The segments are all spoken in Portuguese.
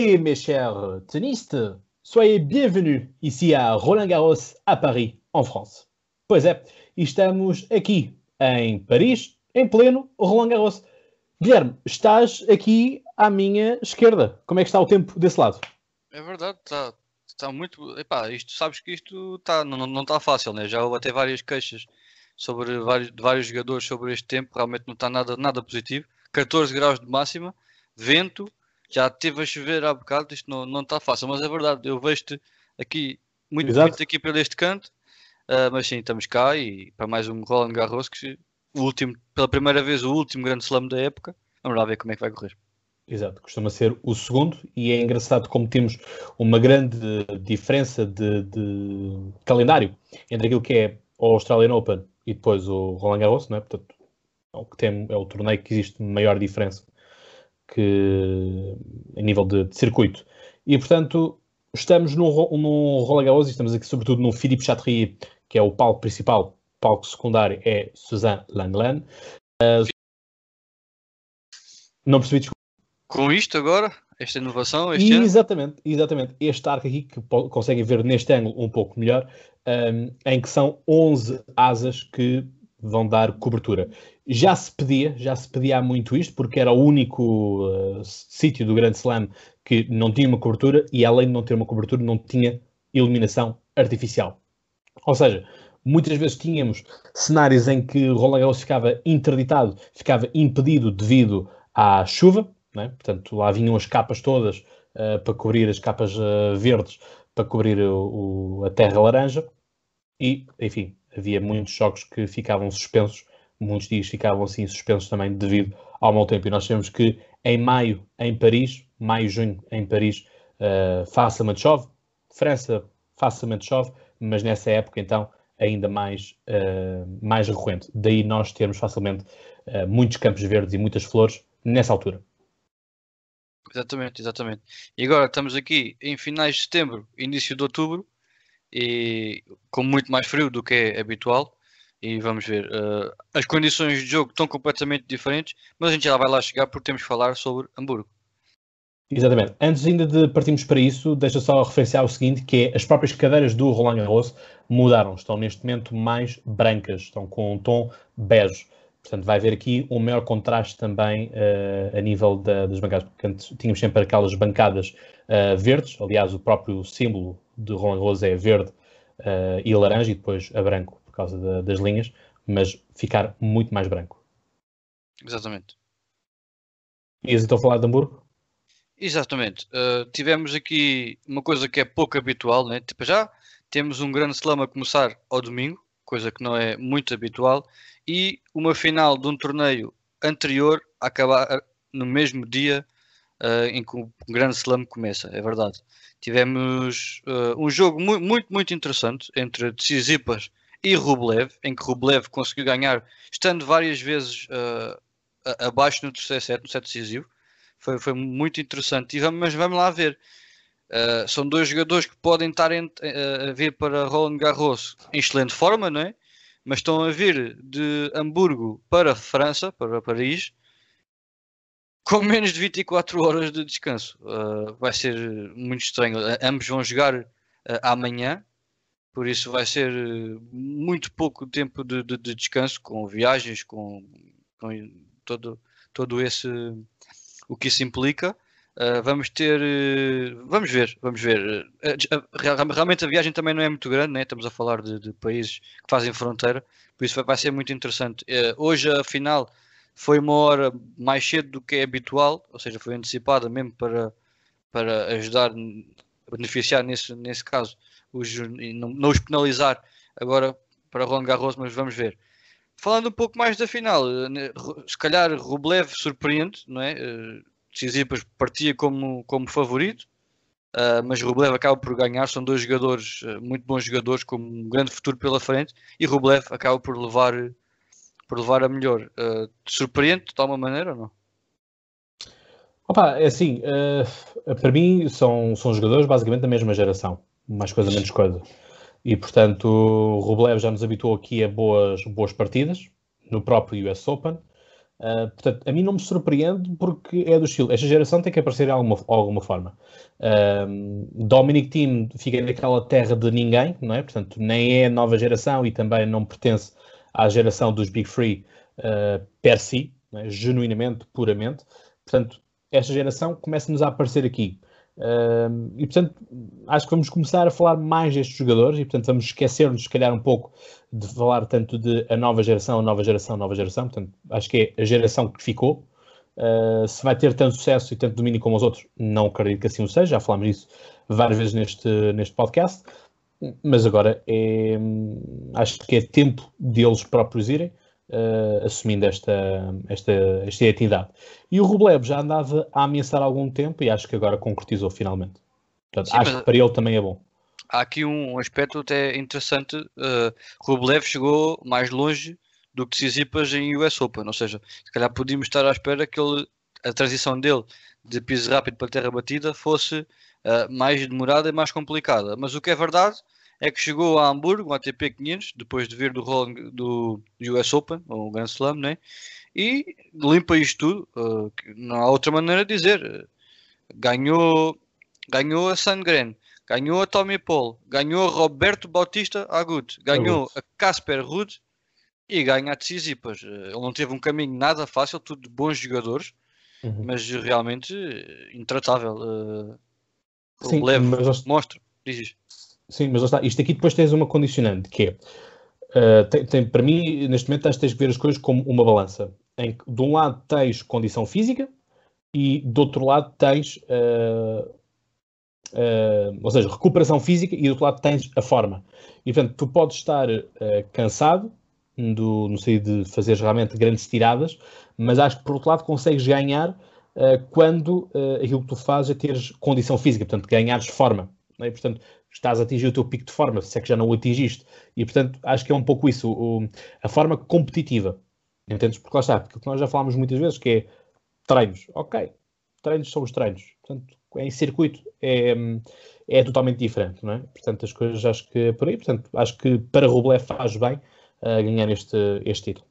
Et mes chers tenistes, soyez bienvenus ici à Roland Garros, à Paris, en France. Pois é, estamos aqui em Paris, em pleno Roland Garros. Guilherme, estás aqui à minha esquerda. Como é que está o tempo desse lado? É verdade, está tá muito. Epá, isto, sabes que isto tá, não está fácil, né? Já houve até várias queixas sobre vários, de vários jogadores sobre este tempo, realmente não está nada, nada positivo. 14 graus de máxima, vento, já teve a chover há bocado, isto não, não está fácil, mas é verdade, eu vejo-te aqui muito, muito aqui pelo este canto, uh, mas sim, estamos cá e para mais um Roland Garros, que o último, pela primeira vez, o último grande slam da época, vamos lá ver como é que vai correr. Exato, costuma ser o segundo e é engraçado como temos uma grande diferença de, de calendário entre aquilo que é o Australian Open e depois o Roland Garros, não é? Portanto, é o, que tem, é o torneio que existe maior diferença que a nível de, de circuito. E, portanto, estamos no, no Roland Garros e estamos aqui sobretudo no Philippe Chatrier, que é o palco principal. O palco secundário é Suzanne Langlan. Uh, não percebi, desculpa. Com isto agora, esta inovação, este exatamente, ano? exatamente. Este arco aqui, que conseguem ver neste ângulo um pouco melhor, um, em que são 11 asas que vão dar cobertura. Já se pedia, já se pedia muito isto, porque era o único uh, sítio do Grande Slam que não tinha uma cobertura e, além de não ter uma cobertura, não tinha iluminação artificial. Ou seja, muitas vezes tínhamos cenários em que Roland Garros ficava interditado, ficava impedido devido à chuva, né? portanto lá vinham as capas todas uh, para cobrir as capas uh, verdes, para cobrir o, o, a terra laranja, e, enfim, havia muitos jogos que ficavam suspensos, muitos dias ficavam assim suspensos também devido ao mau tempo. E nós sabemos que em maio, em Paris, maio, junho, em Paris, uh, facilmente chove, França facilmente chove, mas nessa época então ainda mais, uh, mais recorrente. Daí nós termos facilmente uh, muitos campos verdes e muitas flores nessa altura. Exatamente, exatamente. E agora estamos aqui em finais de setembro, início de outubro, e com muito mais frio do que é habitual. E vamos ver, uh, as condições de jogo estão completamente diferentes, mas a gente já vai lá chegar porque temos que falar sobre Hamburgo. Exatamente. Antes ainda de partirmos para isso, deixa só referenciar o seguinte, que é as próprias cadeiras do Roland Garros mudaram, estão neste momento mais brancas, estão com um tom bege. Portanto, vai haver aqui um maior contraste também uh, a nível da, das bancadas, porque antes tínhamos sempre aquelas bancadas uh, verdes, aliás, o próprio símbolo de Roland Garros é verde uh, e laranja e depois a branco por causa da, das linhas, mas ficar muito mais branco. Exatamente. Ias então falar de Hamburgo? Exatamente. Uh, tivemos aqui uma coisa que é pouco habitual, né? Tipo, já temos um grande slam a começar ao domingo, coisa que não é muito habitual, e uma final de um torneio anterior a acabar no mesmo dia uh, em que o grande slam começa, é verdade. Tivemos uh, um jogo mu muito, muito interessante entre Tsitsipas e Rublev, em que Rublev conseguiu ganhar, estando várias vezes uh, abaixo no terceiro set, no set decisivo. Foi, foi muito interessante. E vamos, mas vamos lá ver. Uh, são dois jogadores que podem estar em, uh, a vir para Roland Garros em excelente forma, não é? Mas estão a vir de Hamburgo para França, para Paris, com menos de 24 horas de descanso. Uh, vai ser muito estranho. Ambos vão jogar uh, amanhã, por isso vai ser muito pouco tempo de, de, de descanso, com viagens, com, com, todo, todo esse o que isso implica. Vamos ter, vamos ver, vamos ver. realmente a viagem também não é muito grande, né? estamos a falar de, de países que fazem fronteira, por isso vai, vai ser muito interessante. hoje, a final foi uma hora mais cedo do que é habitual, ou seja, foi antecipada mesmo para, para ajudar beneficiar nesse, nesse caso os, não, não os penalizar agora para Roland Garros, mas vamos ver. Falando um pouco mais da final, né, se calhar Rublev surpreende, não é? Tsitsipas partia como, como favorito, uh, mas Rublev acaba por ganhar. São dois jogadores, muito bons jogadores, com um grande futuro pela frente, e Rublev acaba por levar por levar a melhor. Uh, te surpreende de alguma maneira ou não? Opa, é assim, uh, para mim são, são jogadores basicamente da mesma geração, mais coisa, menos coisa. E portanto, o Rublev já nos habituou aqui a boas, boas partidas no próprio US Open. Uh, portanto, a mim não me surpreende porque é do estilo. Esta geração tem que aparecer de alguma, alguma forma. Uh, Dominic Team fica naquela terra de ninguém, não é? Portanto, nem é nova geração e também não pertence à geração dos Big Free uh, per si, é? genuinamente, puramente. Portanto, esta geração começa-nos a aparecer aqui. Uh, e portanto, acho que vamos começar a falar mais destes jogadores e portanto vamos esquecer-nos, se calhar, um pouco de falar tanto de a nova geração, a nova geração, a nova geração. Portanto, acho que é a geração que ficou. Uh, se vai ter tanto sucesso e tanto domínio como os outros, não acredito que assim o seja. Já falámos disso várias vezes neste, neste podcast. Mas agora é, acho que é tempo deles próprios irem uh, assumindo esta, esta, esta entidade. E o Rublev já andava a ameaçar há algum tempo e acho que agora concretizou finalmente. Portanto, Sim, acho que para ele também é bom. Há aqui um aspecto até interessante. Uh, Rublev chegou mais longe do que Tsitsipas em US Open, ou seja, se calhar podíamos estar à espera que ele, a transição dele de piso rápido para terra batida fosse uh, mais demorada e mais complicada. Mas o que é verdade é que chegou a Hamburgo, um ATP 500, depois de vir do, Roland, do US Open, ou Grand Slam, né? e limpa isto tudo. Uh, não há outra maneira de dizer. Ganhou, ganhou a Sandgren, ganhou a Tommy Paul, ganhou a Roberto Bautista Agut, ganhou a Casper Ruud e ganha a Tsitsipas. Ele não teve um caminho nada fácil, tudo de bons jogadores, uhum. mas realmente intratável. Uh, Sim, mas... mostra, diz Sim, mas está. Isto aqui depois tens uma condicionante que é. Uh, tem, tem, para mim, neste momento, tens que ver as coisas como uma balança. Em que, de um lado, tens condição física e, do outro lado, tens. Uh, uh, ou seja, recuperação física e, do outro lado, tens a forma. E, portanto, tu podes estar cansado, do, no sentido de fazer realmente grandes tiradas, mas acho que, por outro lado, consegues ganhar quando aquilo que tu fazes é teres condição física, portanto, ganhares forma. É? Portanto, estás a atingir o teu pico de forma, se é que já não o atingiste. E, portanto, acho que é um pouco isso, o, a forma competitiva. Entendes? Porque lá está, porque nós já falámos muitas vezes, que é treinos. Ok, treinos são os treinos. Portanto, em circuito é, é totalmente diferente, não é? Portanto, as coisas acho que é por aí. Portanto, acho que para Rublev faz bem uh, ganhar este, este título.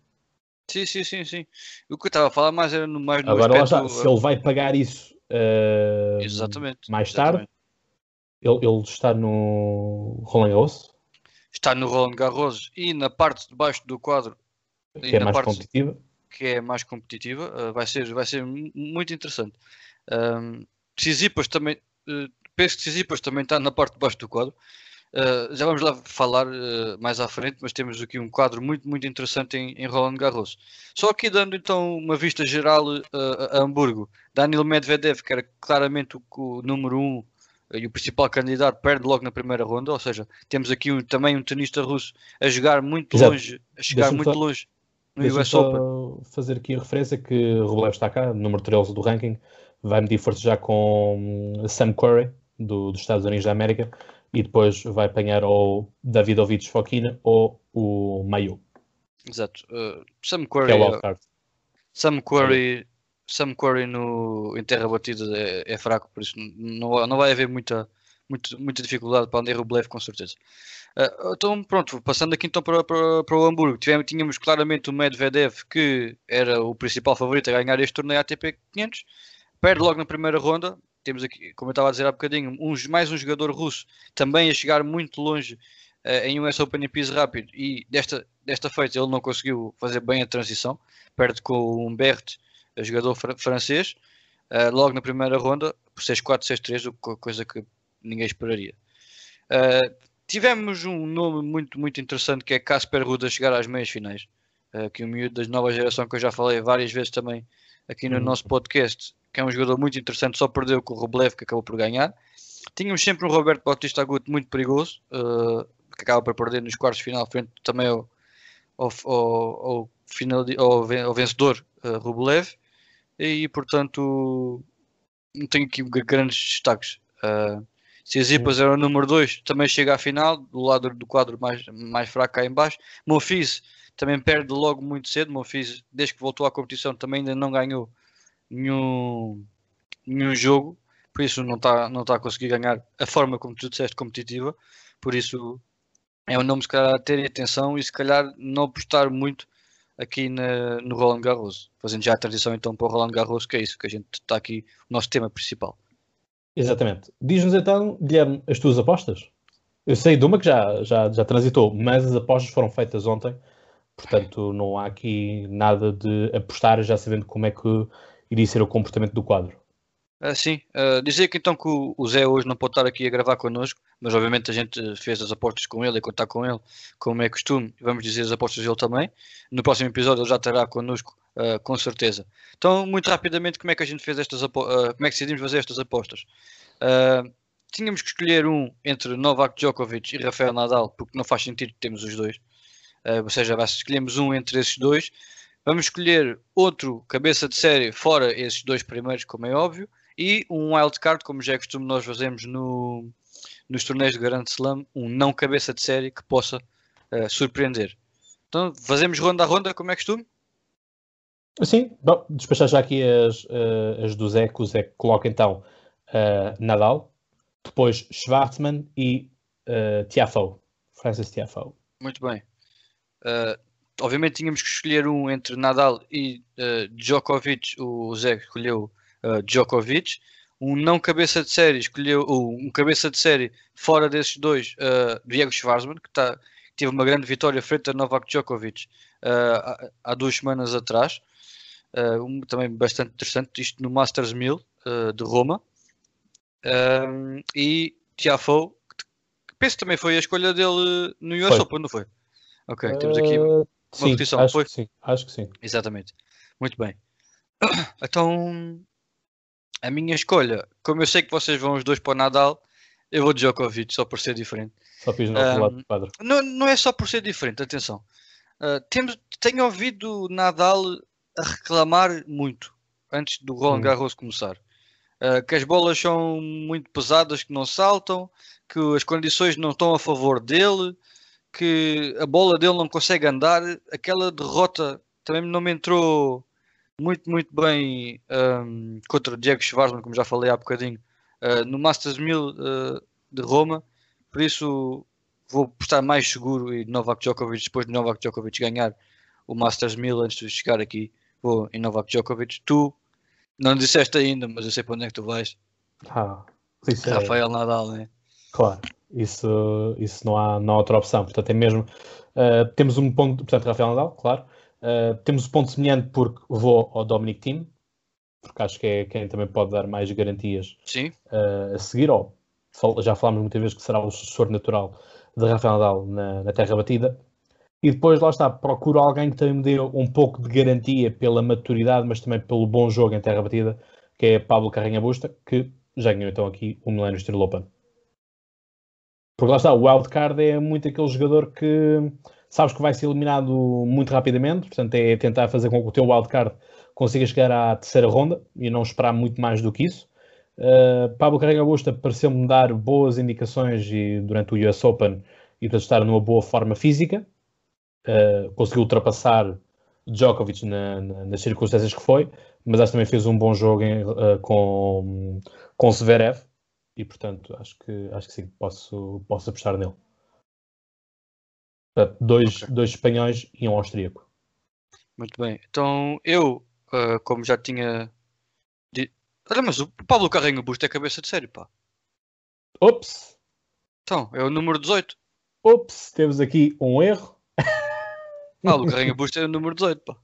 Sim, sim, sim, sim. O que eu estava a falar mais era no, mais no Agora, aspecto... lá está, se ele vai pagar isso uh, exatamente, mais tarde, exatamente. Ele, ele está no Roland Garros? Está no Roland Garros e na parte de baixo do quadro. Que é mais parte, competitiva. Que é mais competitiva. Uh, vai, ser, vai ser muito interessante. Um, Tsitsipas também. Uh, penso que Tsitsipas também está na parte de baixo do quadro. Uh, já vamos lá falar uh, mais à frente, mas temos aqui um quadro muito, muito interessante em, em Roland Garros. Só aqui dando então uma vista geral uh, a Hamburgo. Daniel Medvedev, que era claramente o, o número 1 um e o principal candidato perde logo na primeira ronda, ou seja, temos aqui um, também um tenista russo a jogar muito Exato. longe, a chegar muito só, longe no US Open. fazer aqui a referência que Rublev está cá, número 13 do ranking, vai medir força já com Sam Querrey, do, dos Estados Unidos da América, e depois vai apanhar ou Davidovich Fokina ou o Mayu. Exato. Uh, Sam Querrey. É Sam Querrey Sam Querrey no, em terra batida é, é, fraco, por isso não, não vai haver muita, muita, muita dificuldade para André Rublev, com certeza. Uh, então, pronto, passando aqui então para, para, para o Hamburgo, tivemos, tínhamos claramente o Medvedev, que era o principal favorito a ganhar este torneio ATP 500, perde logo na primeira ronda. Temos aqui, como eu estava a dizer há bocadinho, um, mais um jogador russo também a chegar muito longe uh, em US Open em piso rápido e desta, desta feita ele não conseguiu fazer bem a transição, perde com o Humbert jogador fr francês, uh, logo na primeira ronda, por 6-4, 6-3, coisa que ninguém esperaria. Uh, tivemos um nome muito, muito interessante que é Casper Ruud a chegar às meias finais. Uh, que é um miúdo da nova geração que eu já falei várias vezes também aqui no uhum. nosso podcast, que é um jogador muito interessante, só perdeu com o Roblev que acabou por ganhar. Tínhamos sempre um Roberto Bautista Agut muito perigoso, uh, que acaba por perder nos quartos de final, frente também ao, ao, ao, ao, final, ao, ao vencedor uh, Rublev e portanto não tenho aqui grandes destaques. Uh, se as IPAs eram o número 2, também chega à final, do lado do quadro mais, mais fraco cá em baixo. Monfils também perde logo muito cedo. Monfils, desde que voltou à competição, também ainda não ganhou nenhum, nenhum jogo, por isso não está não tá a conseguir ganhar a forma como tu disseste competitiva. Por isso é um nome se calhar a ter atenção e se calhar não apostar muito aqui na, no Roland Garros, fazendo já a transição então para o Roland Garros, que é isso que a gente está aqui, o nosso tema principal. Exatamente. Diz-nos então, Guilherme, as tuas apostas? Eu sei de uma que já, já, já transitou, mas as apostas foram feitas ontem, portanto não há aqui nada de apostar, já sabendo como é que iria ser o comportamento do quadro. Uh, sim, uh, dizer que então que o, Zé hoje não pode estar aqui a gravar connosco, mas obviamente a gente fez as apostas com ele e contar com ele, como é costume, vamos dizer as apostas dele também. No próximo episódio ele já estará connosco, uh, com certeza. Então, muito rapidamente, como é que a gente fez estas apostas, como é que decidimos fazer estas apostas? tínhamos que escolher um entre Novak Djokovic e Rafael Nadal, porque não faz sentido termos os dois. ou seja, escolhemos um entre esses dois. Vamos escolher outro cabeça de série fora esses dois primeiros, como é óbvio e um wildcard, como já é costume nós fazemos no, nos torneios de Grand Slam, um não cabeça de série que possa uh, surpreender. Então, fazemos ronda a ronda, como é costume? Sim, bom, despachar já aqui as, uh, as do Zé, que o Zé coloca então uh, Nadal, depois Schwartzman e uh, Tiafoe, Francis Tiafoe. Muito bem. Uh, obviamente tínhamos que escolher um entre Nadal e Djokovic, o Zé escolheu uh, Djokovic. Um não cabeça de série escolheu um cabeça de série fora desses dois, uh, Diego Schwarzman, que tá, teve uma grande vitória frente a Novak Djokovic uh, há, há, duas semanas atrás. Um, também bastante interessante, isto no Masters 1000 de Roma. e Tiafoe, que penso também foi a escolha dele no US foi. Open, não foi? Ok, temos aqui uma sim, repetição. Acho foi? que sim, acho que sim. Exatamente. Muito bem. Então, a minha escolha, como eu sei que vocês vão os dois para o Nadal, eu vou de Djokovic, só por ser diferente. Só fiz no um, lado do quadro. Não, não é só por ser diferente, atenção. Uh, temos, tenho ouvido Nadal a reclamar muito antes do Roland hum. Garros começar. Uh, que as bolas são muito pesadas, que não saltam, que as condições não estão a favor dele, que a bola dele não consegue andar. Aquela derrota também não me entrou muito, muito bem um, contra o Diego Schwarzman, como já falei há bocadinho, uh, no Masters 1000 uh, de Roma. Por isso vou estar mais seguro e Novak Djokovic, depois de Novak Djokovic ganhar o Masters 1000 antes de chegar aqui, vou em Novak Djokovic. Tu não disseste ainda, mas eu sei para onde é que tu vais. Ah, é... Rafael Nadal, né? Claro, isso, isso não, há, não há outra opção. Portanto, é mesmo. Uh, temos um ponto, portanto, Rafael Nadal, claro. Uh, temos o ponto semelhante porque vou ao Dominic Team, porque acho que é quem também pode dar mais garantias uh, a seguir. Ou, já falámos muitas vezes que será o sucessor natural de Rafael Nadal na, na, terra batida. E depois, lá está, procuro alguém que também me dê um pouco de garantia pela maturidade, mas também pelo bom jogo em terra batida, que é Pablo Carrinha Busta, que já ganhou então aqui o Millennium Steel Open. Porque lá está, o wildcard é muito aquele jogador que sabes que vai ser eliminado muito rapidamente, portanto é tentar fazer com que o teu wildcard consiga chegar à terceira ronda e não esperar muito mais do que isso. Uh, Pablo Carrega Busta pareceu-me dar boas indicações e, durante o US Open e para estar numa boa forma física. Uh, conseguiu ultrapassar Djokovic na, na, nas circunstâncias que foi, mas acho que também fez um bom jogo em, uh, com, com Zverev e portanto acho que, acho que sim, posso, posso apostar nele. Dois, okay. dois espanhóis e um austríaco. Muito bem. Então eu, uh, como já tinha. De... Olha, mas o Pablo Carreño Busto é cabeça de série, pá. Ops! Então, é o número 18. Ops, temos aqui um erro. Pablo Carreño Busto é o número 18, pá.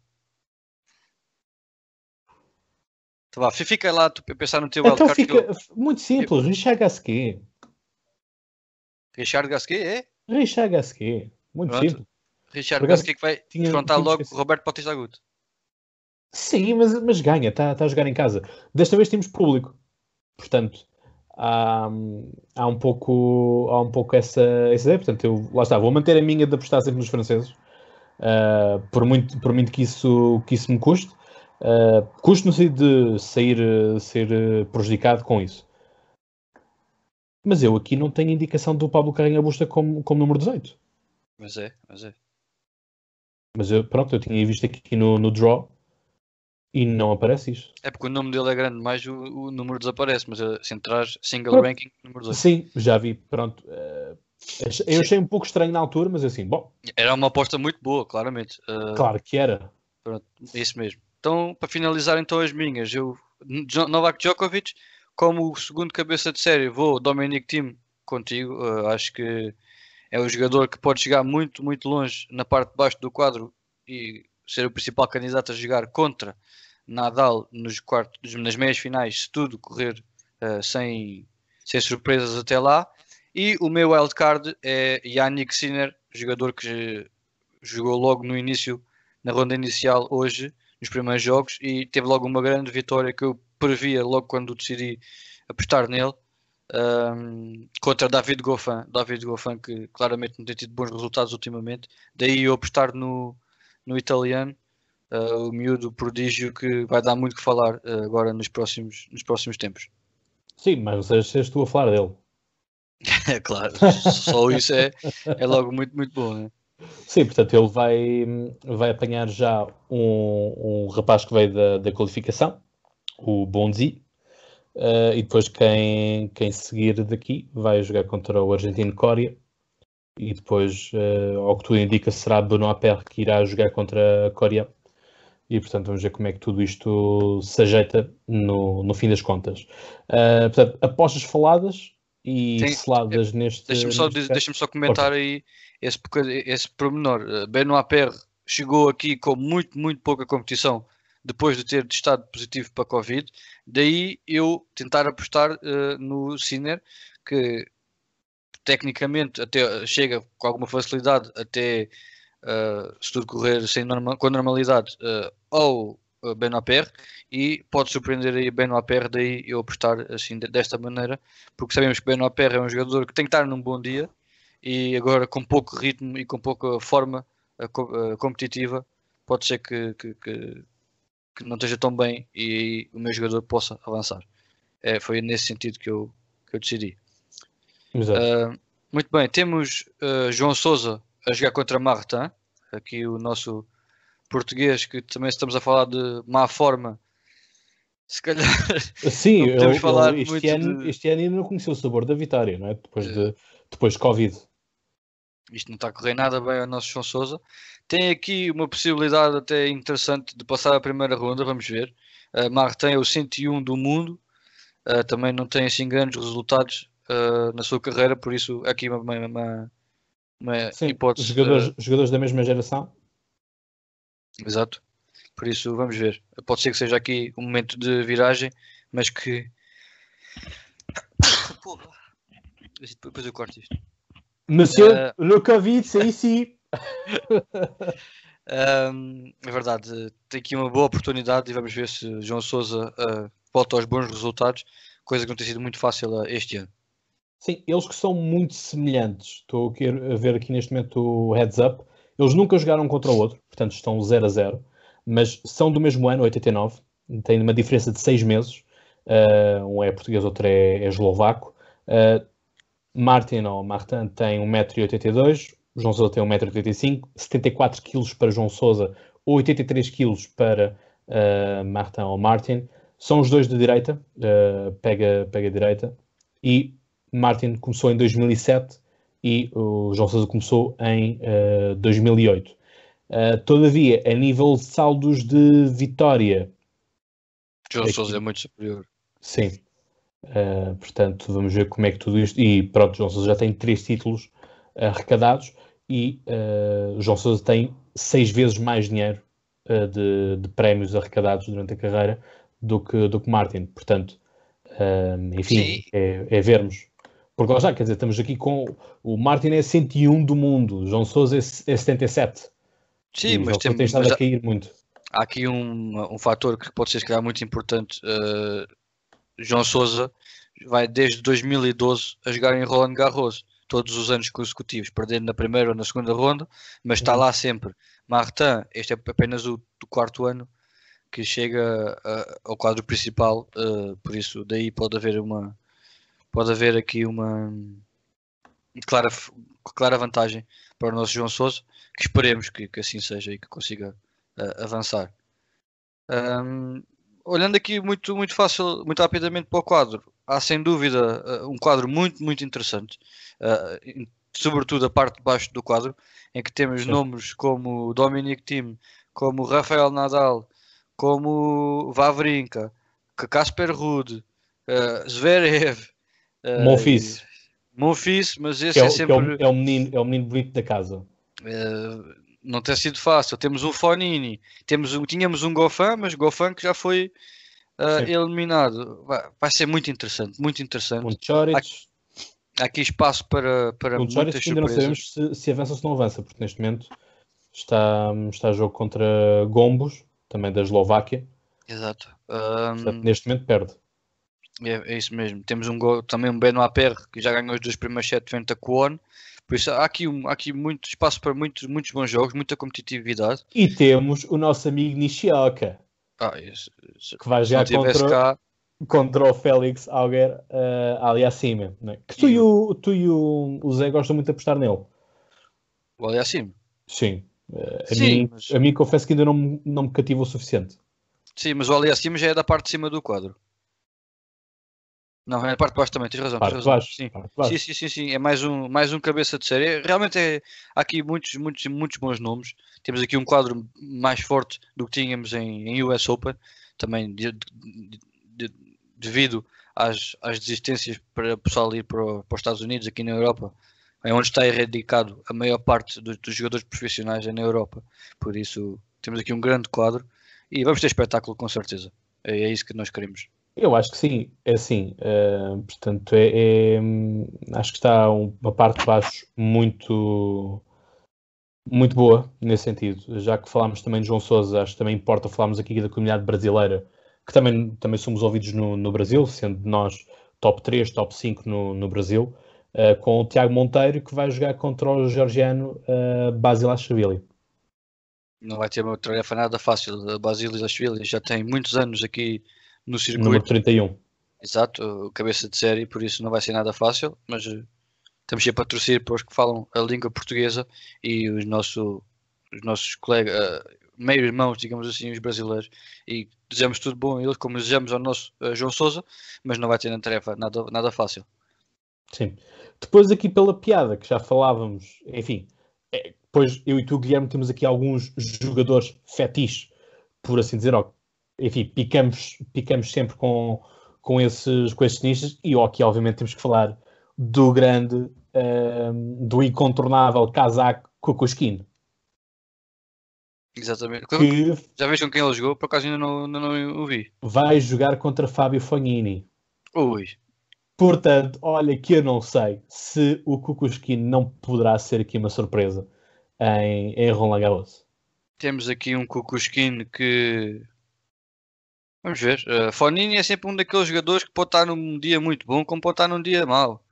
Então vá, fica lá tu pensar no teu então fica eu... muito simples, eu... Richard Gasquet. Richard Gasquet é? Richard Gasquet. Muito Pronto. simples. Richard Gasquet que vai tinha, enfrentar tinha logo Roberto Bautista Agudo. Sim, mas, mas ganha, está tá a jogar em casa. Desta vez temos público. Portanto, há, há um pouco, há um pouco essa, essa ideia. Portanto, eu, lá está, vou manter a minha de apostar sempre nos franceses. Uh, por, muito, por muito que isso, que isso me custe. Uh, custe no sentido de sair, ser prejudicado com isso. Mas eu aqui não tenho indicação do Pablo Carrinha Busta como, como número 18. Mas é, mas é. Mas eu, pronto, eu tinha visto aqui no, no draw e não aparece isto. É porque o nome dele é grande, mais o, o número desaparece, mas se entrar single pronto. ranking, número 2. Sim, já vi, pronto. Uh, Eu achei um pouco estranho na altura, mas assim, bom. Era uma aposta muito boa, claramente. Uh, claro que era. Pronto, isso mesmo. Então, para finalizar então as minhas, eu Novak Djokovic, como o segundo cabeça de série, vou Dominic Thiem contigo. Uh, acho que é um jogador que pode chegar muito, muito longe na parte de baixo do quadro e ser o principal candidato a jogar contra Nadal nos quartos, nas meias finais, se tudo correr uh, sem, sem surpresas até lá. E o meu wildcard é Yannick Sinner, jogador que jogou logo no início, na ronda inicial hoje, nos primeiros jogos, e teve logo uma grande vitória que eu previa logo quando decidi apostar nele. Um, contra David Goffin, David Goffin que claramente não tem tido bons resultados ultimamente, daí eu apostar no, no italiano, uh, o miúdo prodígio que vai dar muito que falar uh, agora nos próximos, nos próximos tempos. Sim, mas és tu a falar dele. é claro, só isso é, é logo muito, muito bom. Né? Sim, portanto, ele vai, vai apanhar já um, um rapaz que veio da, da qualificação, o Bonzi, uh, e depois quem, quem seguir daqui vai jogar contra o Argentino Coreia, e depois, uh, ao que tudo indica, será Benoit Perre que irá jogar contra a Coreia. E, portanto, vamos ver como é que tudo isto se ajeita no, no fim das contas. Uh, portanto, apostas faladas e Sim, seladas neste... Deixa-me só, deixa só comentar aí esse, esse pormenor. Benoit Perre chegou aqui com muito, muito pouca competição depois de ter testado positivo para Covid. Daí eu tentar apostar uh, no Sinner, que tecnicamente até chega com alguma facilidade até uh, se tudo correr sem norma, com normalidade uh, ao uh, Benoit e pode surpreender aí Paire daí eu apostar assim desta maneira porque sabemos que Paire é um jogador que tem que estar num bom dia e agora com pouco ritmo e com pouca forma uh, competitiva pode ser que, que, que, que, não esteja tão bem e o meu jogador possa avançar é, foi nesse sentido que eu, que eu decidi Uh, muito bem, temos uh, João Souza a jogar contra Martin, aqui o nosso português, que também estamos a falar de má forma. Se calhar. Sim, eu, falar eu, este, ano, de... este ano ainda não conheceu o sabor da vitória, não é? Depois, de, eh, depois de Covid. Isto não está a correr nada bem ao nosso João Souza. Tem aqui uma possibilidade até interessante de passar a primeira ronda, vamos ver. Uh, Martin é o 101 do mundo, uh, também não tem assim grandes resultados uh, na sua carreira, por isso aqui uma, uma, uma Sim, hipótese. Jogadores, uh, jogadores da mesma geração. Exato. Por isso vamos ver. Pode ser que seja aqui um momento de viragem, mas que. Porra. Depois eu corto isto. Monsieur, uh... le Covid, c'est ici. Um, é verdade, tem aqui uma boa oportunidade e vamos ver se João Souza uh, volta aos bons resultados, coisa que não tem sido muito fácil uh, este ano. Sim, eles que são muito semelhantes. Estou a ver aqui neste momento o heads up. Eles nunca jogaram contra o outro, portanto estão 0 a 0, mas são do mesmo ano, 89. Têm uma diferença de 6 meses. Uh, um é português, outro é, é eslovaco. Uh, Martin ou Martin tem 1,82m, João Sousa tem 1,85m, 74 kg para João Sousa, 83 kg para uh, Martin ou Martin. São os dois de direita, uh, pega, pega a direita. E Martin começou em 2007 e o João Sousa começou em uh, 2008. Uh, todavia, a nível de saldos de vitória. João aqui, Sousa é muito superior. Sim. Uh, portanto, vamos ver como é que tudo isto. E pronto, João Sousa já tem três títulos arrecadados e uh, João Sousa tem seis vezes mais dinheiro uh, de, de, prémios arrecadados durante a carreira do que, do que Martin. Portanto, uh, enfim, é, é, vermos porque já, quer dizer, estamos aqui com. O Martin é 101 do mundo, João Souza é, é 77. Sim, e mas tem, estado a cair muito. Há aqui um, um fator que pode ser, se calhar, muito importante. João Souza vai desde 2012 a jogar em Roland Garros, todos os anos consecutivos, perdendo na primeira ou na segunda ronda, mas está uhum. lá sempre. Martin, este é apenas o, quarto ano que chega ao quadro principal, uh, por isso daí pode haver uma, pode haver aqui uma clara, clara vantagem para o nosso João Souza, que esperemos que, que assim seja e que consiga uh, avançar. Um, olhando aqui muito, muito fácil, muito rapidamente para o quadro, há sem dúvida uh, um quadro muito, muito interessante. Uh, sobretudo a parte de baixo do quadro, em que temos Sim. nomes como Dominic Thiem, como Rafael Nadal, como Vavrinka, Casper Ruud, uh, Zverev, uh, Monfils. Monfils, mas esse é, é, que é o- sempre é o menino, é o menino bonito da casa. uh, não tem sido fácil. Temos um Fonini, temos um, tínhamos um Goffin, mas Goffin que já foi uh, eliminado. Vai, vai ser muito interessante, muito interessante. Um Choric, Há aqui espaço para, para um muitas ainda não sabemos se, se avança ou se não avança, porque neste momento está, está a jogo contra Gombos, também da Eslováquia. Exato. Portanto, Um, neste momento perde. é, é isso mesmo. Temos um gol, também um Benoit Perre que já ganhou os dois primeiros sete frente a Kwon. Por isso há aqui, um, há aqui muito espaço para muitos, muitos bons jogos, muita competitividade. E temos o nosso amigo Nishioka, Ah, isso, isso- que vai jogar contra, cá, contra o Félix Auger uh, ali acima. Né? Que tu e, o, tu e o, o Zé gostam muito de apostar nele. o ali acima. Sim. Uh, a, Sim, mim, mas- a mim confesso que ainda não, me- não me cativa o suficiente. Sim, mas o ali acima já é da parte de cima do quadro. Não, é da parte de baixo também, tens razão. Parte tens razão. baixo. Sim. parte baixo. Sim, sim, sim, sim, é mais um, mais um cabeça de série. Realmente é, há aqui muitos, muitos, muitos bons nomes. Temos aqui um quadro mais forte do que tínhamos em, em US Open, também de- de- de- devido às, às desistências para o pessoal ir para, para os Estados Unidos, aqui na Europa, é onde está erradicado a maior parte dos, dos jogadores profissionais é na Europa. Por isso temos aqui um grande quadro e vamos ter espetáculo com certeza. É, é isso que nós queremos. Eu acho que sim, é assim. eh, portanto, é, é, acho que está um- uma parte de baixo muito, muito boa nesse sentido. Já que falámos também de João Sousa, acho que também importa falarmos aqui da comunidade brasileira, que também, também somos ouvidos no, no Brasil, sendo nós top 3, top 5 no, no Brasil, eh, com o Tiago Monteiro, que vai jogar contra o georgiano uh, Basilashvili. Não vai ter uma tarefa nada fácil. A Basilashvili já tem muitos anos aqui no Número circuito. 31. Exato, cabeça de série, por isso não vai ser nada fácil, mas eh, estamos sempre a torcer para os que falam a língua portuguesa e os, nosso, os nossos colegas, eh, meio-irmãos, digamos assim, os brasileiros, e desejamos tudo bom a eles, como desejamos ao nosso eh, João Sousa, mas não vai ter na tarefa nada, nada fácil. Sim. Depois aqui pela piada que já falávamos, enfim, é, depois eu e tu, Guilherme, temos aqui alguns jogadores fetiches, por assim dizer, ó, enfim, picamos, picamos sempre com, com, esses, com esses nichos e aqui obviamente temos que falar do grande, ehm, do incontornável casaco Kukushkin, Exatamente. que Já vês com quem ele jogou? Por acaso ainda não, ainda não o vi. vai jogar contra Fábio Fognini. Ui, Portanto, olha que eu não sei se o Kukushkin não poderá ser aqui uma surpresa em, em Roland Garros. temos aqui um Kukushkin que. Vamos ver. Uh, Fonini é sempre um daqueles jogadores que pode estar num dia muito bom, como pode estar num dia mau.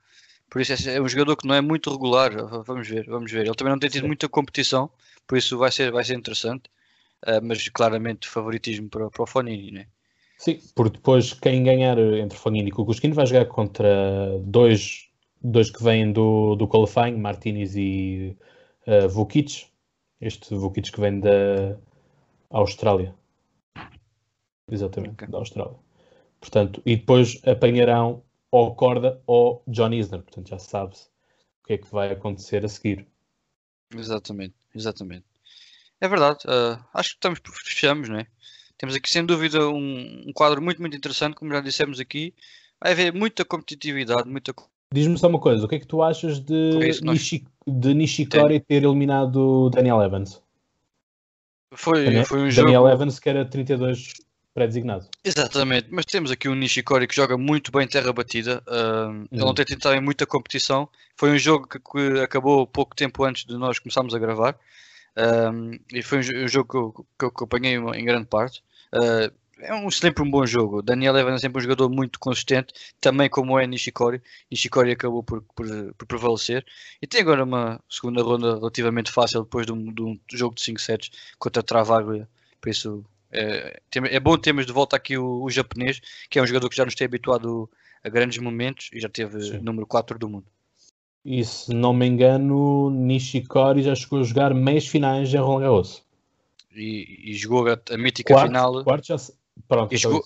Por isso é um jogador que não é muito regular. V- Vamos ver, vamos ver. Ele também não tem tido muita competição, por isso vai ser, vai ser interessante. Uh, mas claramente favoritismo para, para o Fonini, né? Sim, porque depois quem ganhar entre Fognini e Kukushkin vai jogar contra dois, dois que vêm do, do qualifying, Martinez e uh, Vukic. Este Vukic que vem da Austrália. Exatamente, Ok. da Austrália. Portanto, e depois apanharão ou Corda ou John Isner. Portanto, já se sabe o que é que vai acontecer a seguir. Exatamente, exatamente. É verdade. uh, acho que estamos, fechamos, né? Temos aqui sem dúvida um, um quadro muito, muito interessante, como já dissemos aqui. Vai haver muita competitividade, muita Diz-me só uma coisa, o que é que tu achas de, É isso, nós- Nishi- de Nishikori ter eliminado Daniel Evans? Foi, Daniel, foi um Daniel jogo. Evans que era 32 pré-designado. Exatamente, mas temos aqui um Nishikori que joga muito bem terra batida. ahm, Ele não tem tido também muita competição. Foi um jogo que, que acabou pouco tempo antes de nós começarmos a gravar. ahm, e foi um, um jogo que eu, que eu acompanhei em grande parte. Ah, é um, sempre um bom jogo. Daniel Evans é sempre um jogador muito consistente, também como é Nishikori. Nishikori acabou por, por, por prevalecer. E tem agora uma segunda ronda relativamente fácil depois de um, de um jogo de 5 sets contra Travaglia. Por isso é, é bom termos de volta aqui o, o japonês, que é um jogador que já nos tem habituado a grandes momentos e já teve Sim. número 4 do mundo. E se não me engano, Nishikori já chegou a jogar meias finais em Roland Garros. E, e jogou a, a mítica Quarto, final. quarto já se... Pronto, E jogou-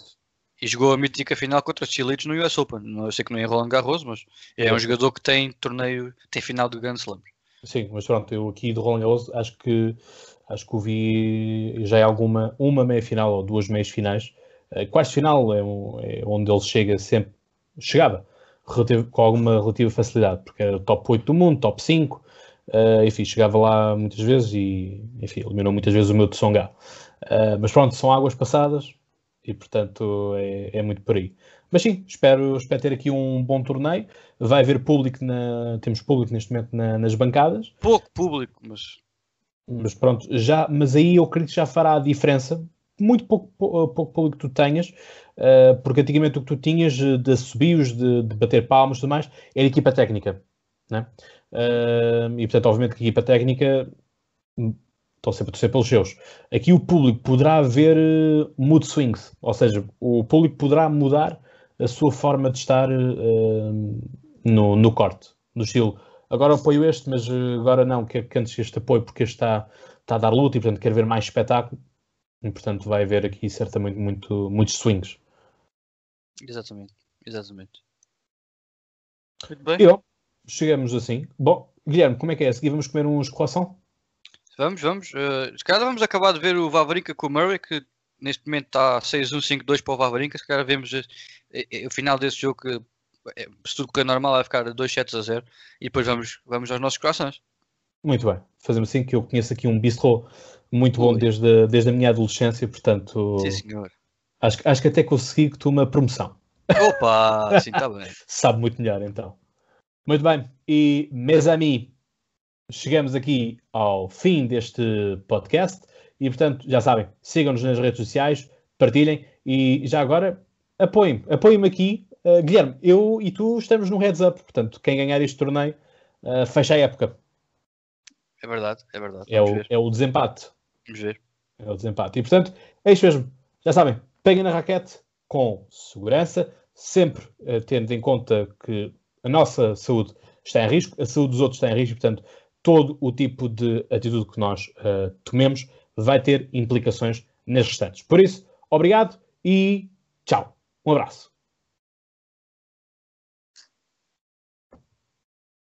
e jogou a mítica final contra os Chilitos no US Open. Eu sei que não é Roland Garros, mas é um jogador que tem torneio, tem final de Grand Slam. Sim, mas pronto, eu aqui do Roland Garros acho que acho que vi já é alguma, uma meia final ou duas meias finais. Uh, quartos final é, um, é, onde ele chega sempre, chegava relativo, com alguma relativa facilidade, porque era top 8 do mundo, top 5, uh, eh, enfim, chegava lá muitas vezes e, enfim, eliminou muitas vezes o meu de Songa. Uh, mas pronto, são águas passadas e, portanto, é, é, muito por aí. Mas sim, espero, espero ter aqui um bom torneio. Vai haver público, na, temos público neste momento na, nas bancadas. Pouco público, mas mas pronto, já, mas aí eu acredito que já fará a diferença. Muito pouco, pouco público tu tenhas, uh, porque antigamente o que tu tinhas de assobios, de, de bater palmas e tudo mais, era equipa técnica. Né? Uh, e portanto, obviamente, que a equipa técnica estão sempre a torcer pelos seus. Aqui o público poderá ver uh, mood swings, ou seja, o público poderá mudar a sua forma de estar uh, no, no corte, no estilo agora apoio este, mas eh, agora não, quero que antes este apoio porque este está, está a dar luta e portanto quero ver mais espetáculo e portanto vai haver aqui certamente muito, muitos swings. Exatamente, exatamente. Muito bem. E, chegamos assim. Bom, Guilherme, como é que é? A seguir vamos comer uns croissant? Vamos, vamos. Uh, se calhar vamos acabar de ver o Vavrinka com o Murray, que neste momento está 6-1-5-2 para o Vavrinka. Se calhar vemos uh, o final desse jogo é, se tudo correr normal, vai ficar 2 sets a 0 e depois vamos, vamos aos nossos corações. Muito bem, fazemos assim que eu conheço aqui um bistrô muito bom desde, desde a minha adolescência, portanto. Sim, senhor. Acho, acho que até consegui que tu uma promoção. Opa, sim, está bem. Sabe muito melhor então. Muito bem, e mes amis, chegamos aqui ao fim deste podcast e portanto, já sabem, sigam-nos nas redes sociais, partilhem e já agora apoiem-me, apoiem-me aqui Uh, Guilherme, eu e tu estamos no heads up, portanto, quem ganhar este torneio uh, fecha a época. É verdade, é verdade. É o, é o, desempate. Vamos ver. É o desempate. E portanto, é isto mesmo. Já sabem, peguem na raquete com segurança, sempre uh, tendo em conta que a nossa saúde está em risco, a saúde dos outros está em risco, portanto, todo o tipo de atitude que nós tomemos vai ter implicações nas restantes. Por isso, obrigado e tchau. Um abraço.